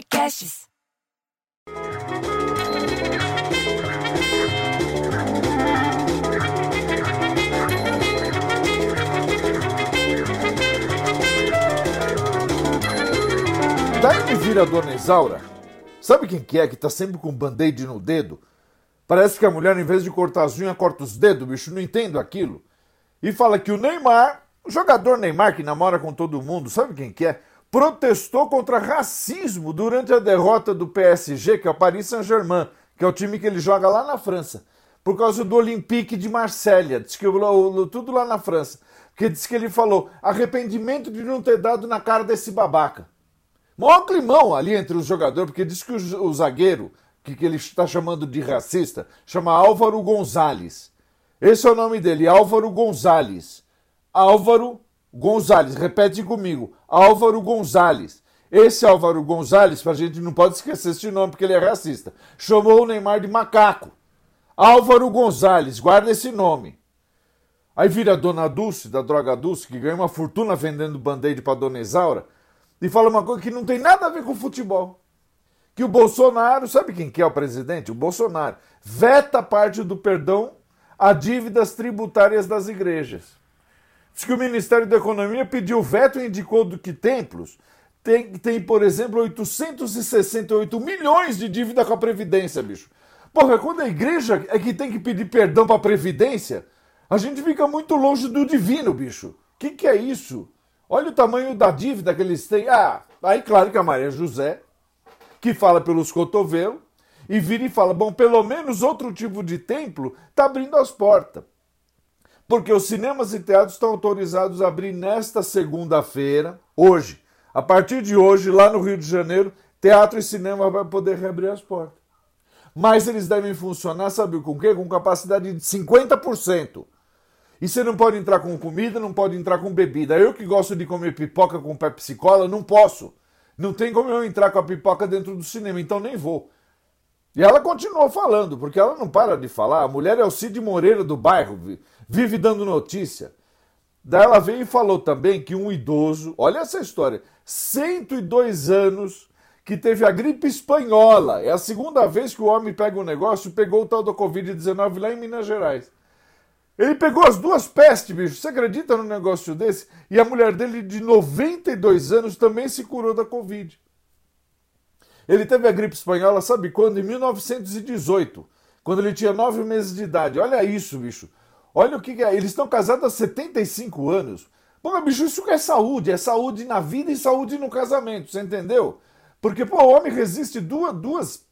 Podcasts. Daí me vira a dona Isaura. Sabe quem que é que tá sempre com band-aid no dedo? Parece que a mulher, em vez de cortar as unhas, corta os dedos, bicho. Não entendo aquilo. E fala que o Neymar, o jogador Neymar que namora com todo mundo, sabe quem que é? Protestou contra racismo durante a derrota do PSG, que é o Paris Saint-Germain, que é o time que ele joga lá na França. Por causa do Olympique de Marselha, diz que tudo lá na França. Porque diz que ele falou arrependimento de não ter dado na cara desse babaca. Mó climão ali entre os jogadores, porque diz que o, o zagueiro, que, que ele está chamando de racista, chama Álvaro Gonzalez. Esse é o nome dele, Álvaro Gonzalez. Álvaro Gonzalez, repete comigo, Álvaro Gonzalez. Esse Álvaro Gonzalez, a gente não pode esquecer esse nome porque ele é racista, chamou o Neymar de macaco. Álvaro Gonzalez, guarda esse nome. Aí vira a dona Dulce, da droga Dulce, que ganha uma fortuna vendendo band-aid pra dona Isaura, e fala uma coisa que não tem nada a ver com futebol. Que o Bolsonaro, sabe quem que é o presidente? O Bolsonaro veta parte do perdão a dívidas tributárias das igrejas. Diz que o Ministério da Economia pediu veto e indicou do que templos tem, tem, por exemplo, 868 milhões de dívida com a Previdência, bicho. Porra, quando a igreja é que tem que pedir perdão para a Previdência, a gente fica muito longe do divino, bicho. O que, que é isso? Olha o tamanho da dívida que eles têm. Ah, aí claro que a Maria José, que fala pelos cotovelos, e vira e fala: bom, pelo menos outro tipo de templo está abrindo as portas. Porque os cinemas e teatros estão autorizados a abrir nesta segunda-feira, hoje. A partir de hoje, lá no Rio de Janeiro, teatro e cinema vai poder reabrir as portas. Mas eles devem funcionar, sabe com quê? Com capacidade de 50%. E você não pode entrar com comida, não pode entrar com bebida. Eu que gosto de comer pipoca com Pepsi Cola, não posso. Não tem como eu entrar com a pipoca dentro do cinema, então nem vou. E ela continuou falando, porque ela não para de falar. A mulher é o Cid Moreira do bairro, vive dando notícia. Daí ela veio e falou também que um idoso, olha essa história, 102 anos, que teve a gripe espanhola. É a segunda vez que o homem pega um negócio, pegou o tal da Covid-19 lá em Minas Gerais. Ele pegou as duas pestes, bicho. Você acredita num negócio desse? E a mulher dele, de 92 anos, também se curou da Covid. Ele teve a gripe espanhola, sabe quando? Em 1918, quando ele tinha 9 meses de idade. Olha isso, bicho. Olha o que, que é. Eles estão casados há 75 anos. Pô, bicho, isso é saúde. É saúde na vida e saúde no casamento. Você entendeu? Porque, pô, o homem resiste duas, duas,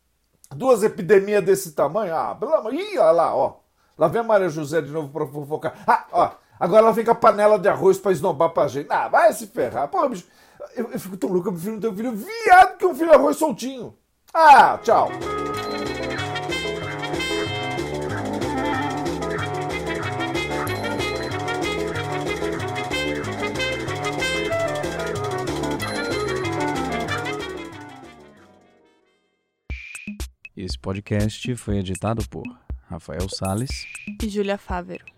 duas epidemias desse tamanho. Ah, pelo amor. Ih, olha lá, ó. Lá vem a Maria José de novo pra fofocar. Ah, ó, agora ela vem com a panela de arroz pra esnobar pra gente. Ah, vai se ferrar. Pô, bicho, eu, eu fico tão louco, eu prefiro não ter um filho viado que um filho arroz soltinho. Ah, tchau. Esse podcast foi editado por Rafael Sales e Júlia Fávero.